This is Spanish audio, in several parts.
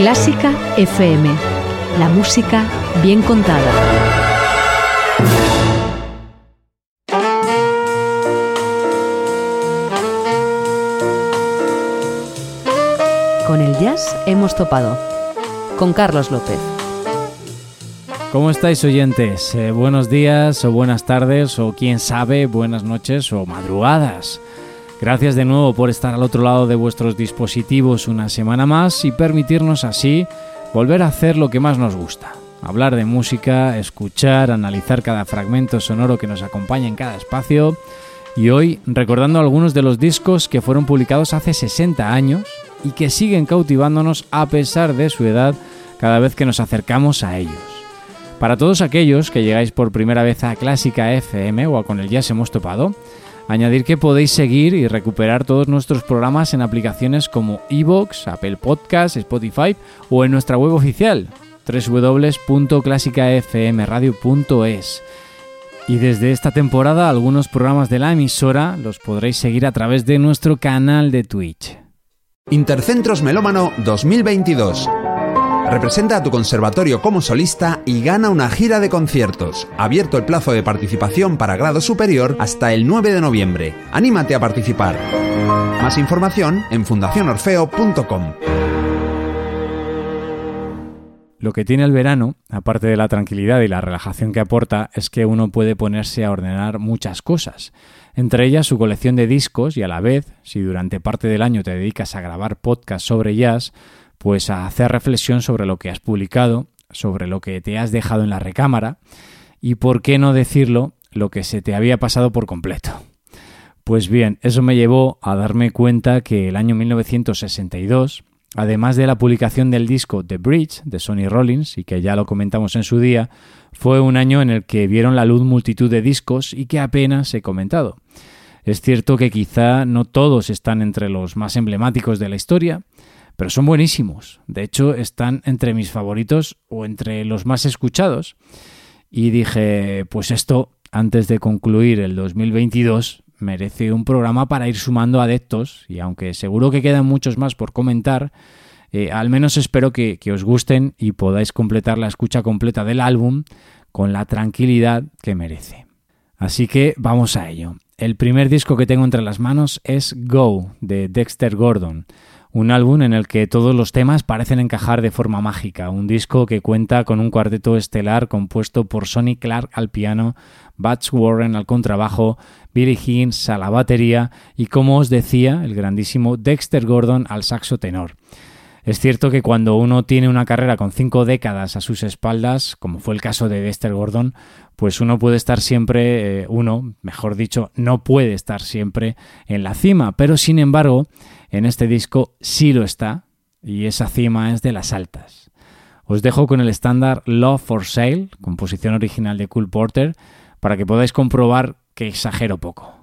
Clásica FM. La música bien contada. Con el jazz hemos topado. Con Carlos López. ¿Cómo estáis oyentes? Eh, buenos días o buenas tardes o quién sabe, buenas noches o madrugadas. Gracias de nuevo por estar al otro lado de vuestros dispositivos una semana más y permitirnos así volver a hacer lo que más nos gusta. Hablar de música, escuchar, analizar cada fragmento sonoro que nos acompaña en cada espacio y hoy recordando algunos de los discos que fueron publicados hace 60 años y que siguen cautivándonos a pesar de su edad cada vez que nos acercamos a ellos. Para todos aquellos que llegáis por primera vez a Clásica FM o a Con el Jazz hemos topado, añadir que podéis seguir y recuperar todos nuestros programas en aplicaciones como Evox, Apple Podcasts, Spotify o en nuestra web oficial www.clásicafmradio.es. Y desde esta temporada algunos programas de la emisora los podréis seguir a través de nuestro canal de Twitch. Intercentros Melómano 2022 Representa a tu conservatorio como solista y gana una gira de conciertos. Abierto el plazo de participación para grado superior hasta el 9 de noviembre. Anímate a participar. Más información en fundacionorfeo.com. Lo que tiene el verano, aparte de la tranquilidad y la relajación que aporta, es que uno puede ponerse a ordenar muchas cosas, entre ellas su colección de discos y a la vez, si durante parte del año te dedicas a grabar podcasts sobre jazz, pues a hacer reflexión sobre lo que has publicado, sobre lo que te has dejado en la recámara y, por qué no decirlo, lo que se te había pasado por completo. Pues bien, eso me llevó a darme cuenta que el año 1962, además de la publicación del disco The Bridge de Sonny Rollins, y que ya lo comentamos en su día, fue un año en el que vieron la luz multitud de discos y que apenas he comentado. Es cierto que quizá no todos están entre los más emblemáticos de la historia, pero son buenísimos. De hecho, están entre mis favoritos o entre los más escuchados. Y dije, pues esto, antes de concluir el 2022, merece un programa para ir sumando adeptos. Y aunque seguro que quedan muchos más por comentar, eh, al menos espero que, que os gusten y podáis completar la escucha completa del álbum con la tranquilidad que merece. Así que vamos a ello. El primer disco que tengo entre las manos es Go de Dexter Gordon un álbum en el que todos los temas parecen encajar de forma mágica, un disco que cuenta con un cuarteto estelar compuesto por Sonny Clark al piano, Butch Warren al contrabajo, Billy Higgins a la batería y, como os decía, el grandísimo Dexter Gordon al saxo tenor. Es cierto que cuando uno tiene una carrera con cinco décadas a sus espaldas, como fue el caso de Dexter Gordon, pues uno puede estar siempre, eh, uno, mejor dicho, no puede estar siempre en la cima, pero sin embargo, en este disco sí lo está, y esa cima es de las altas. Os dejo con el estándar Love for Sale, composición original de Cool Porter, para que podáis comprobar que exagero poco.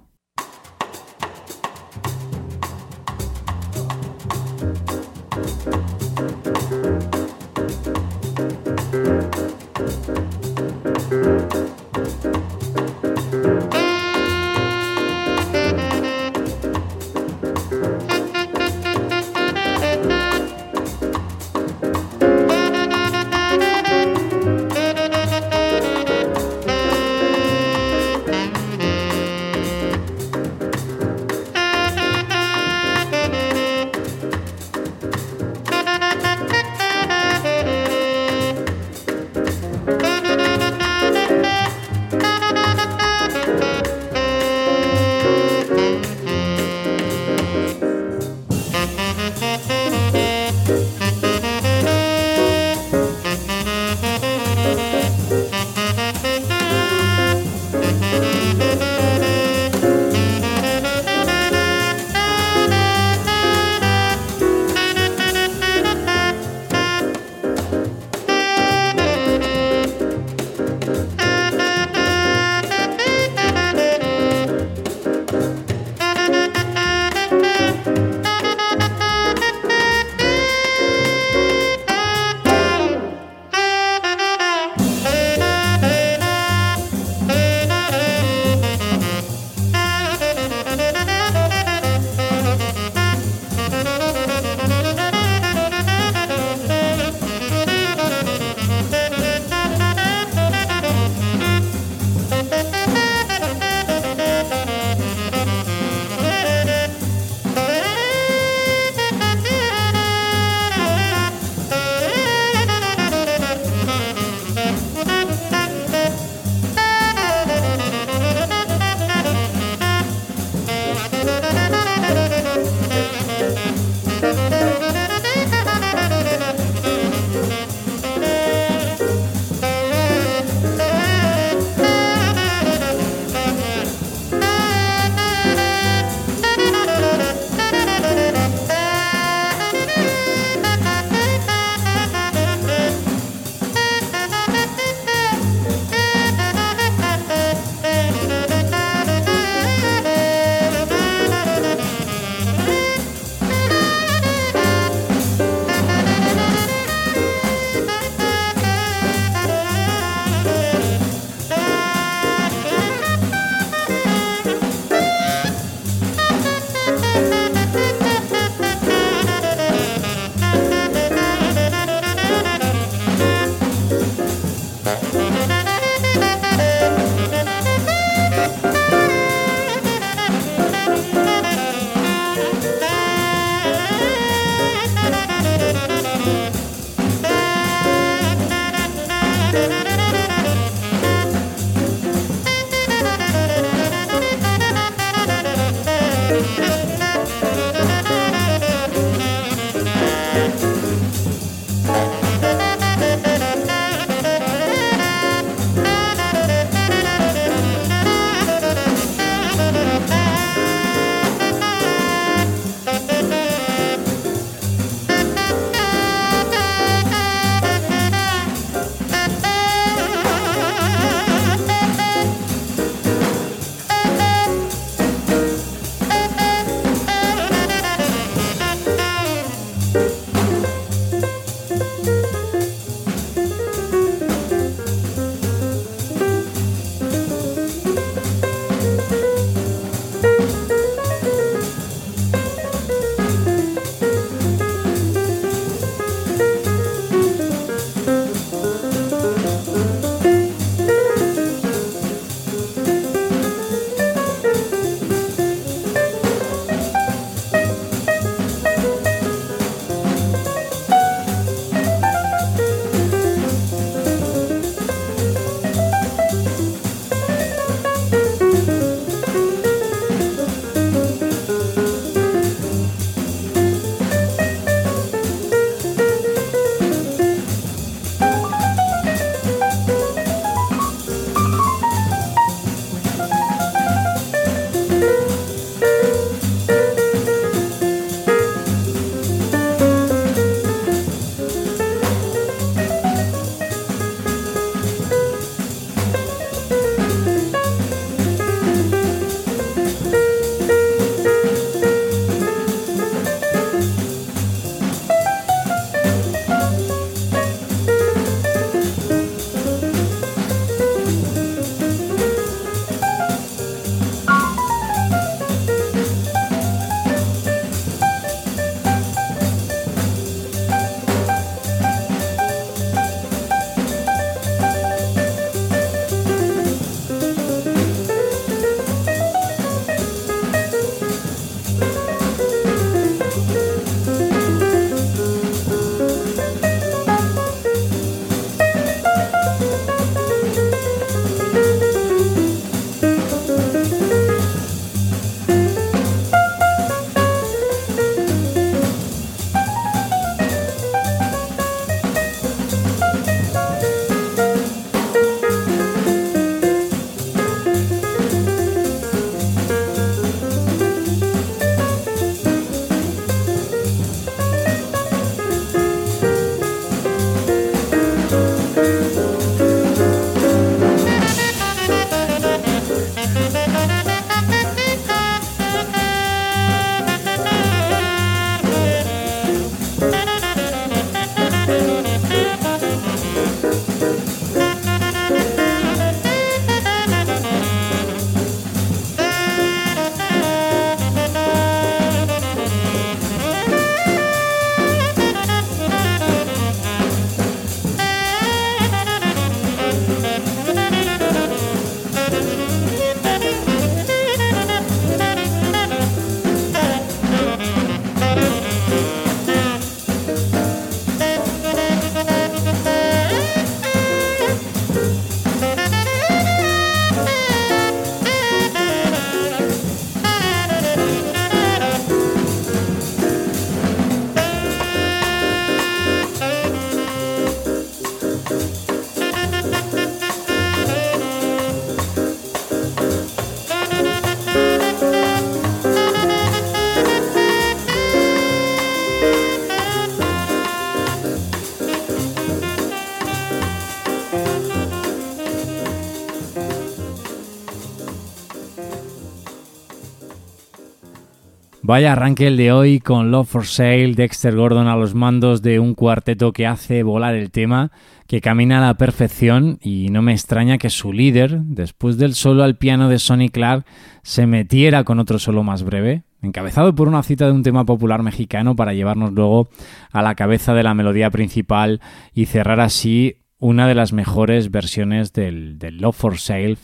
Vaya arranque el de hoy con Love for Sale, Dexter Gordon a los mandos de un cuarteto que hace volar el tema, que camina a la perfección y no me extraña que su líder, después del solo al piano de Sonny Clark, se metiera con otro solo más breve, encabezado por una cita de un tema popular mexicano para llevarnos luego a la cabeza de la melodía principal y cerrar así una de las mejores versiones del, del Love for Sale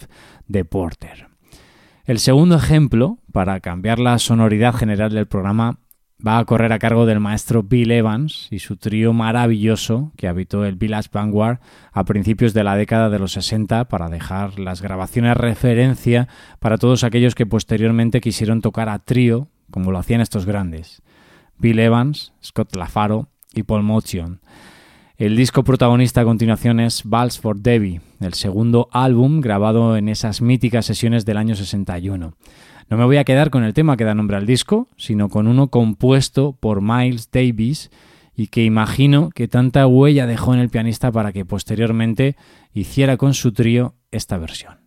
de Porter. El segundo ejemplo, para cambiar la sonoridad general del programa, va a correr a cargo del maestro Bill Evans y su trío maravilloso que habitó el Village Vanguard a principios de la década de los 60 para dejar las grabaciones referencia para todos aquellos que posteriormente quisieron tocar a trío, como lo hacían estos grandes. Bill Evans, Scott LaFaro y Paul Motion. El disco protagonista a continuación es Vals for Debbie, el segundo álbum grabado en esas míticas sesiones del año 61. No me voy a quedar con el tema que da nombre al disco, sino con uno compuesto por Miles Davis y que imagino que tanta huella dejó en el pianista para que posteriormente hiciera con su trío esta versión.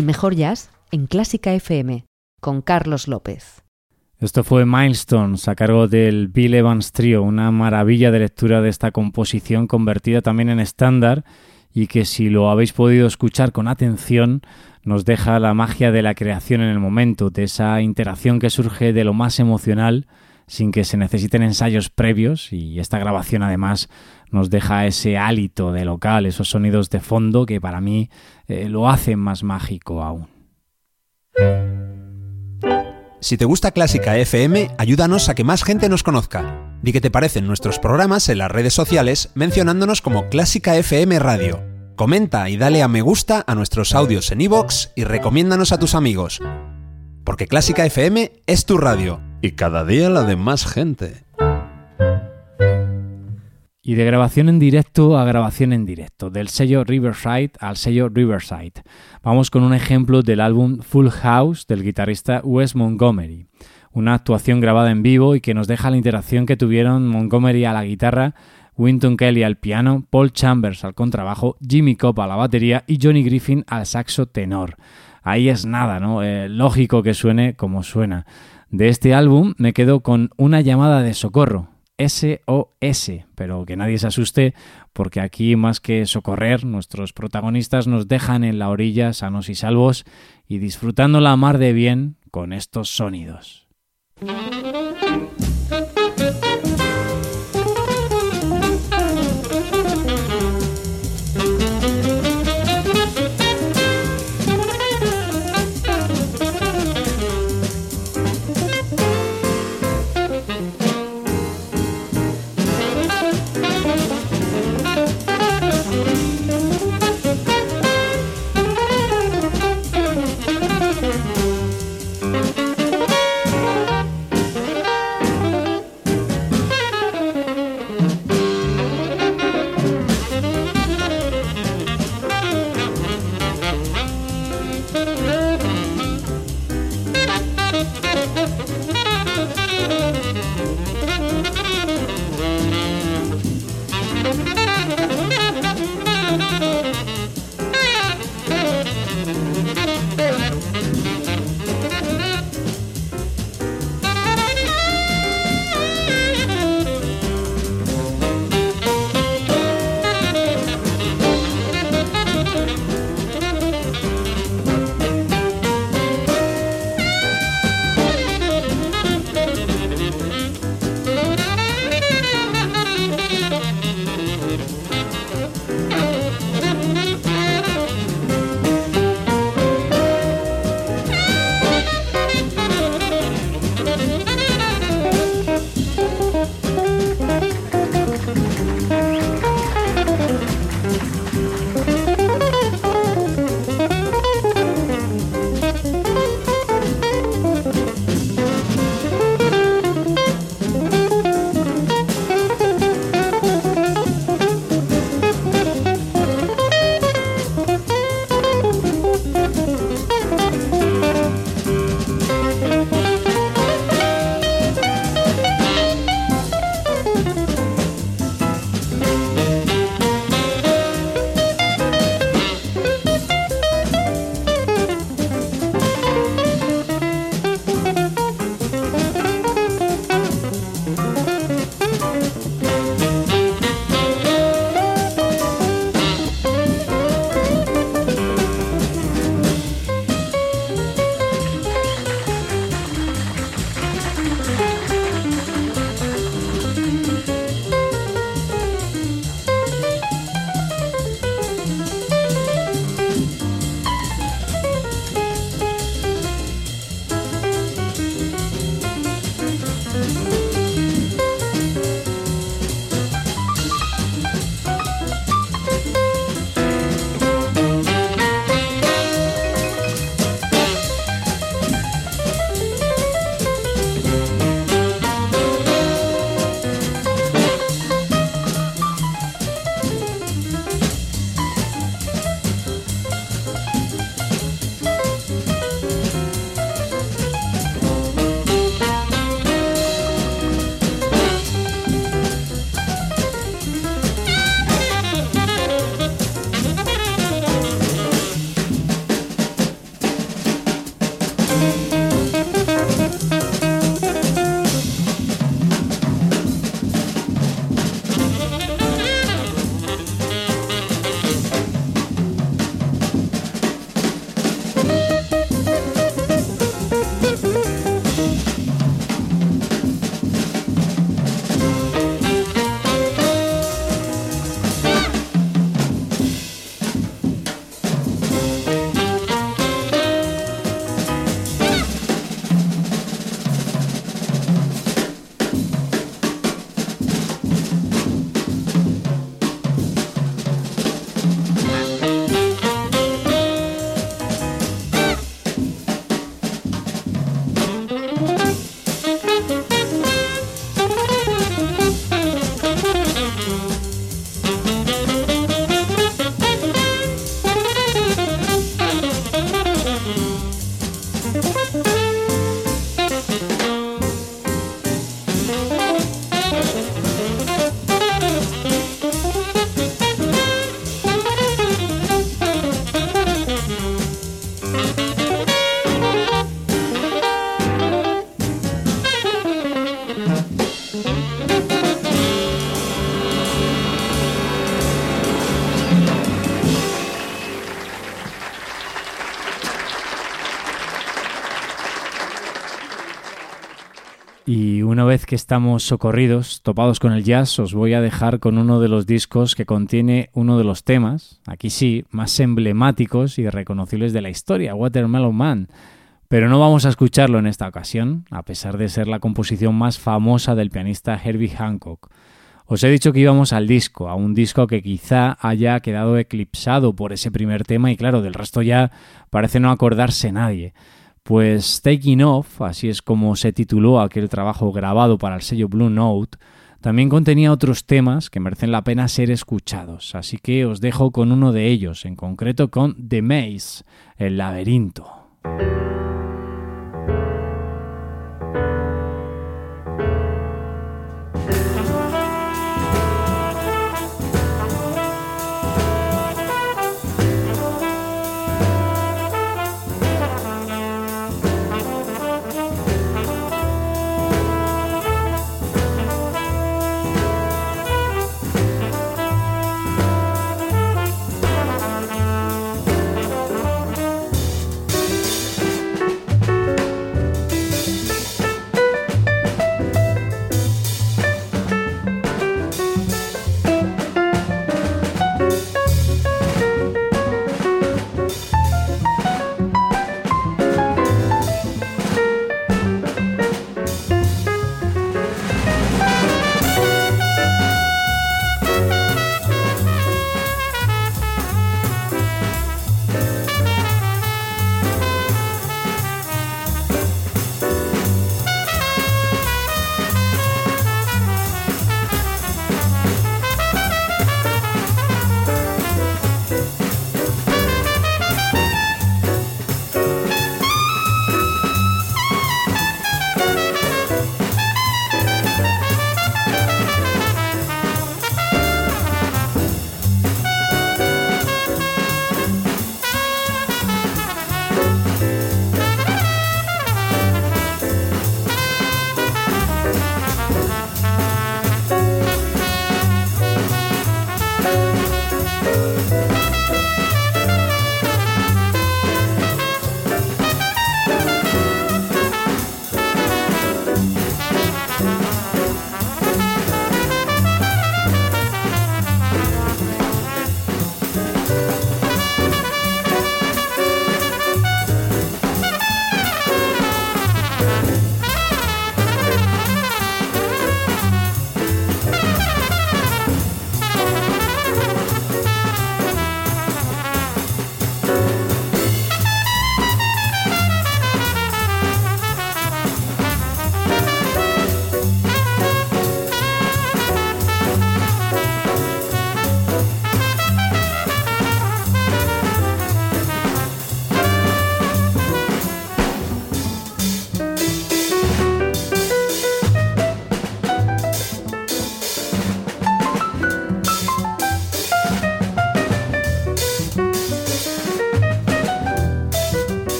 El mejor jazz en Clásica FM con Carlos López. Esto fue Milestones a cargo del Bill Evans Trio, una maravilla de lectura de esta composición convertida también en estándar y que si lo habéis podido escuchar con atención nos deja la magia de la creación en el momento, de esa interacción que surge de lo más emocional sin que se necesiten ensayos previos y esta grabación además nos deja ese hálito de local, esos sonidos de fondo que para mí eh, lo hacen más mágico aún. Si te gusta Clásica FM, ayúdanos a que más gente nos conozca. Di qué te parecen nuestros programas en las redes sociales mencionándonos como Clásica FM Radio. Comenta y dale a me gusta a nuestros audios en iVoox y recomiéndanos a tus amigos. Porque Clásica FM es tu radio. Y cada día la de más gente. Y de grabación en directo a grabación en directo, del sello Riverside al sello Riverside. Vamos con un ejemplo del álbum Full House del guitarrista Wes Montgomery. Una actuación grabada en vivo y que nos deja la interacción que tuvieron Montgomery a la guitarra, Winton Kelly al piano, Paul Chambers al contrabajo, Jimmy Cobb a la batería y Johnny Griffin al saxo tenor. Ahí es nada, ¿no? Eh, lógico que suene como suena. De este álbum me quedo con una llamada de socorro, SOS, pero que nadie se asuste porque aquí más que socorrer, nuestros protagonistas nos dejan en la orilla sanos y salvos y disfrutando la mar de bien con estos sonidos. Vez que estamos socorridos, topados con el jazz, os voy a dejar con uno de los discos que contiene uno de los temas, aquí sí, más emblemáticos y reconocibles de la historia, Watermelon Man. Pero no vamos a escucharlo en esta ocasión, a pesar de ser la composición más famosa del pianista Herbie Hancock. Os he dicho que íbamos al disco, a un disco que quizá haya quedado eclipsado por ese primer tema y claro, del resto ya parece no acordarse nadie. Pues Taking Off, así es como se tituló aquel trabajo grabado para el sello Blue Note, también contenía otros temas que merecen la pena ser escuchados, así que os dejo con uno de ellos, en concreto con The Maze, el laberinto.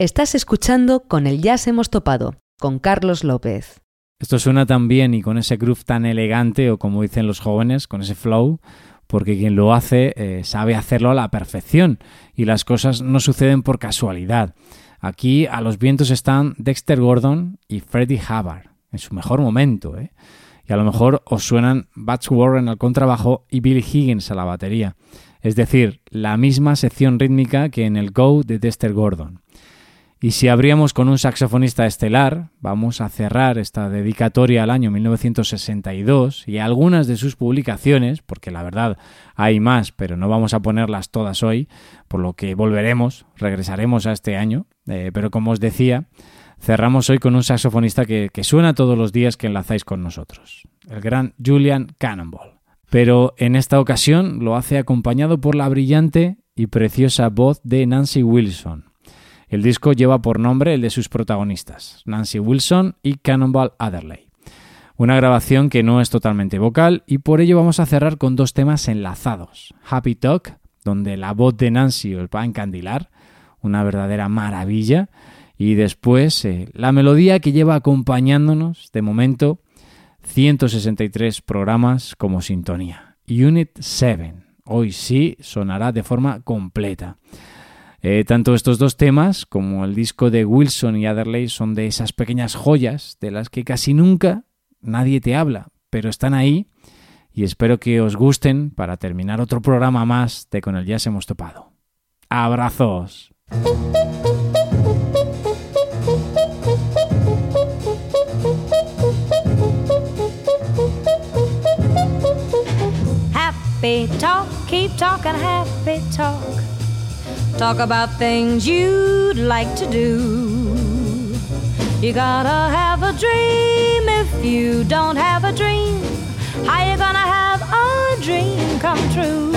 Estás escuchando Con el Jazz hemos topado, con Carlos López. Esto suena tan bien y con ese groove tan elegante, o como dicen los jóvenes, con ese flow, porque quien lo hace eh, sabe hacerlo a la perfección y las cosas no suceden por casualidad. Aquí a los vientos están Dexter Gordon y Freddie Hubbard, en su mejor momento, ¿eh? y a lo mejor os suenan Bats Warren al contrabajo y Billy Higgins a la batería, es decir, la misma sección rítmica que en el Go de Dexter Gordon. Y si abríamos con un saxofonista estelar, vamos a cerrar esta dedicatoria al año 1962 y algunas de sus publicaciones, porque la verdad hay más, pero no vamos a ponerlas todas hoy, por lo que volveremos, regresaremos a este año, eh, pero como os decía, cerramos hoy con un saxofonista que, que suena todos los días que enlazáis con nosotros, el gran Julian Cannonball. Pero en esta ocasión lo hace acompañado por la brillante y preciosa voz de Nancy Wilson el disco lleva por nombre el de sus protagonistas, Nancy Wilson y Cannonball Adderley. Una grabación que no es totalmente vocal y por ello vamos a cerrar con dos temas enlazados. Happy Talk, donde la voz de Nancy os va a encandilar, una verdadera maravilla, y después eh, la melodía que lleva acompañándonos de momento 163 programas como sintonía. Unit 7. Hoy sí sonará de forma completa. Eh, tanto estos dos temas como el disco de Wilson y Adderley son de esas pequeñas joyas de las que casi nunca nadie te habla, pero están ahí y espero que os gusten para terminar otro programa más de Con el Jazz hemos topado. ¡Abrazos! Happy talk, keep talking happy talk. Talk about things you'd like to do. You gotta have a dream. If you don't have a dream, how you gonna have a dream come true?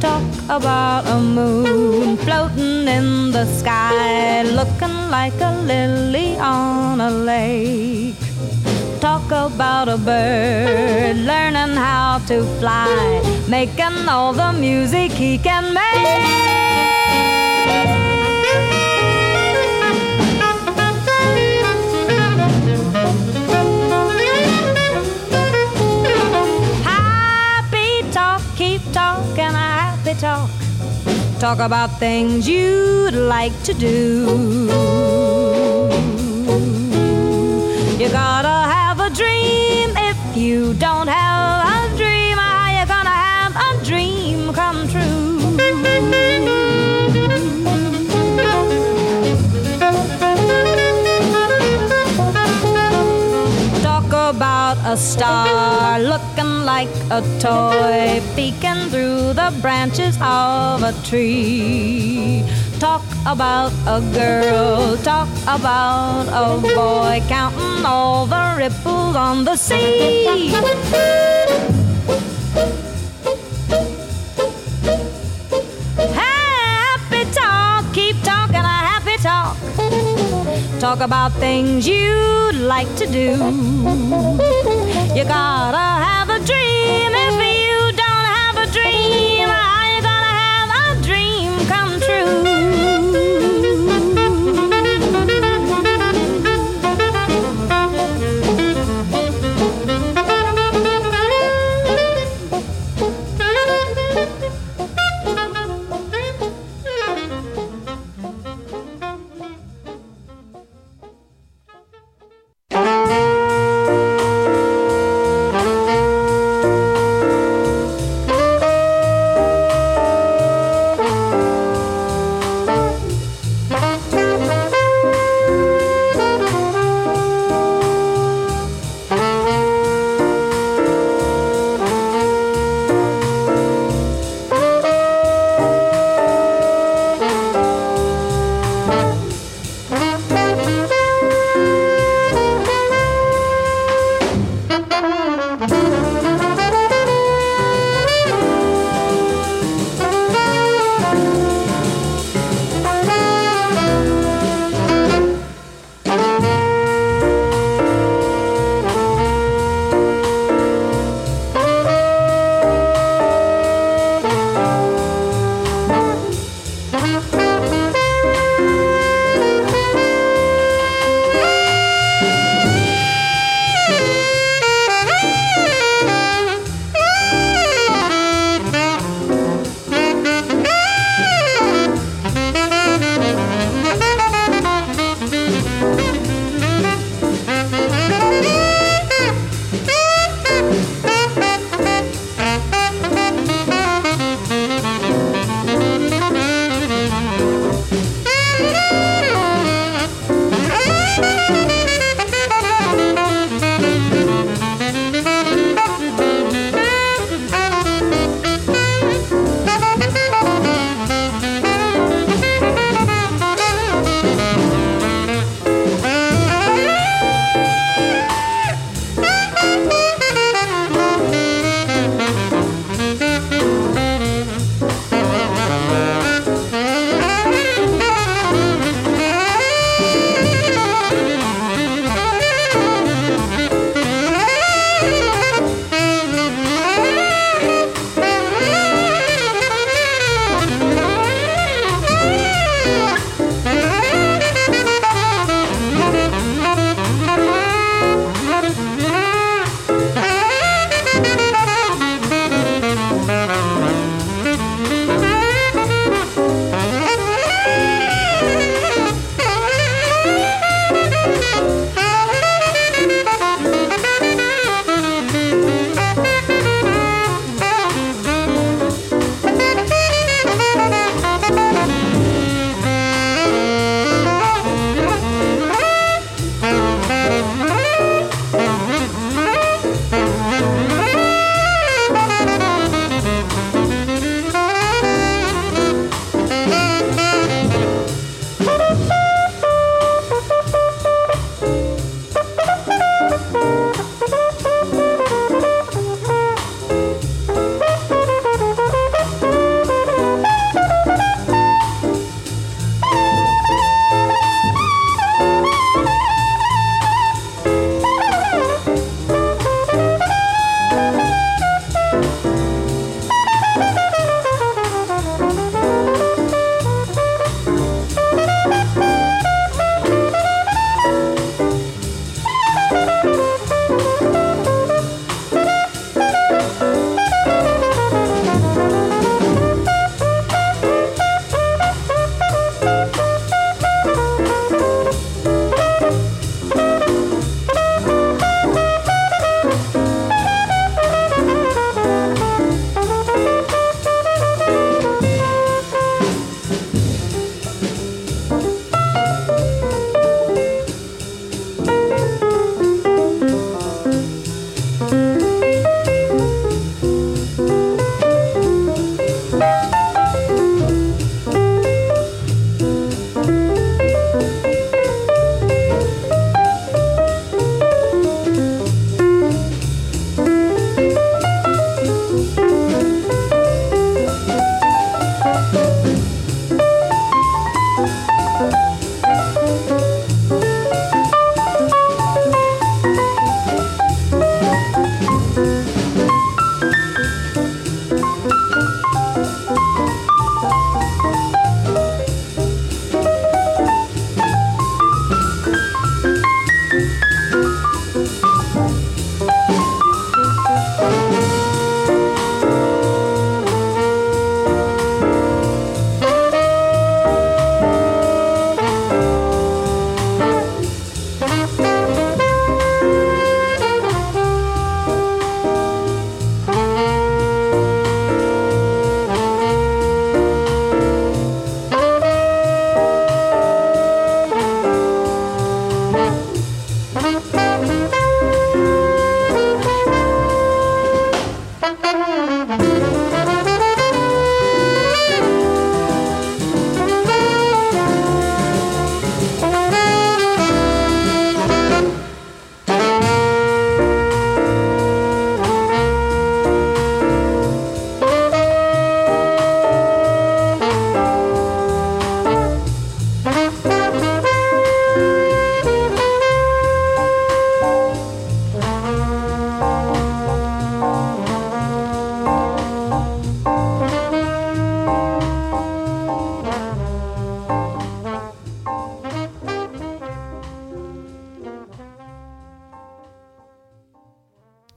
Talk about a moon floating in the sky, looking like a lily on a lake talk about a bird learning how to fly, making all the music he can make. Happy talk, keep talking happy talk. Talk about things you'd like to do. You gotta dream. If you don't have a dream, how you gonna have a dream come true? Talk about a star looking like a toy peeking through the branches of a tree Talk about a girl, talk about a boy, counting all the ripples on the sea. Happy talk, keep talking a happy talk. Talk about things you'd like to do. You gotta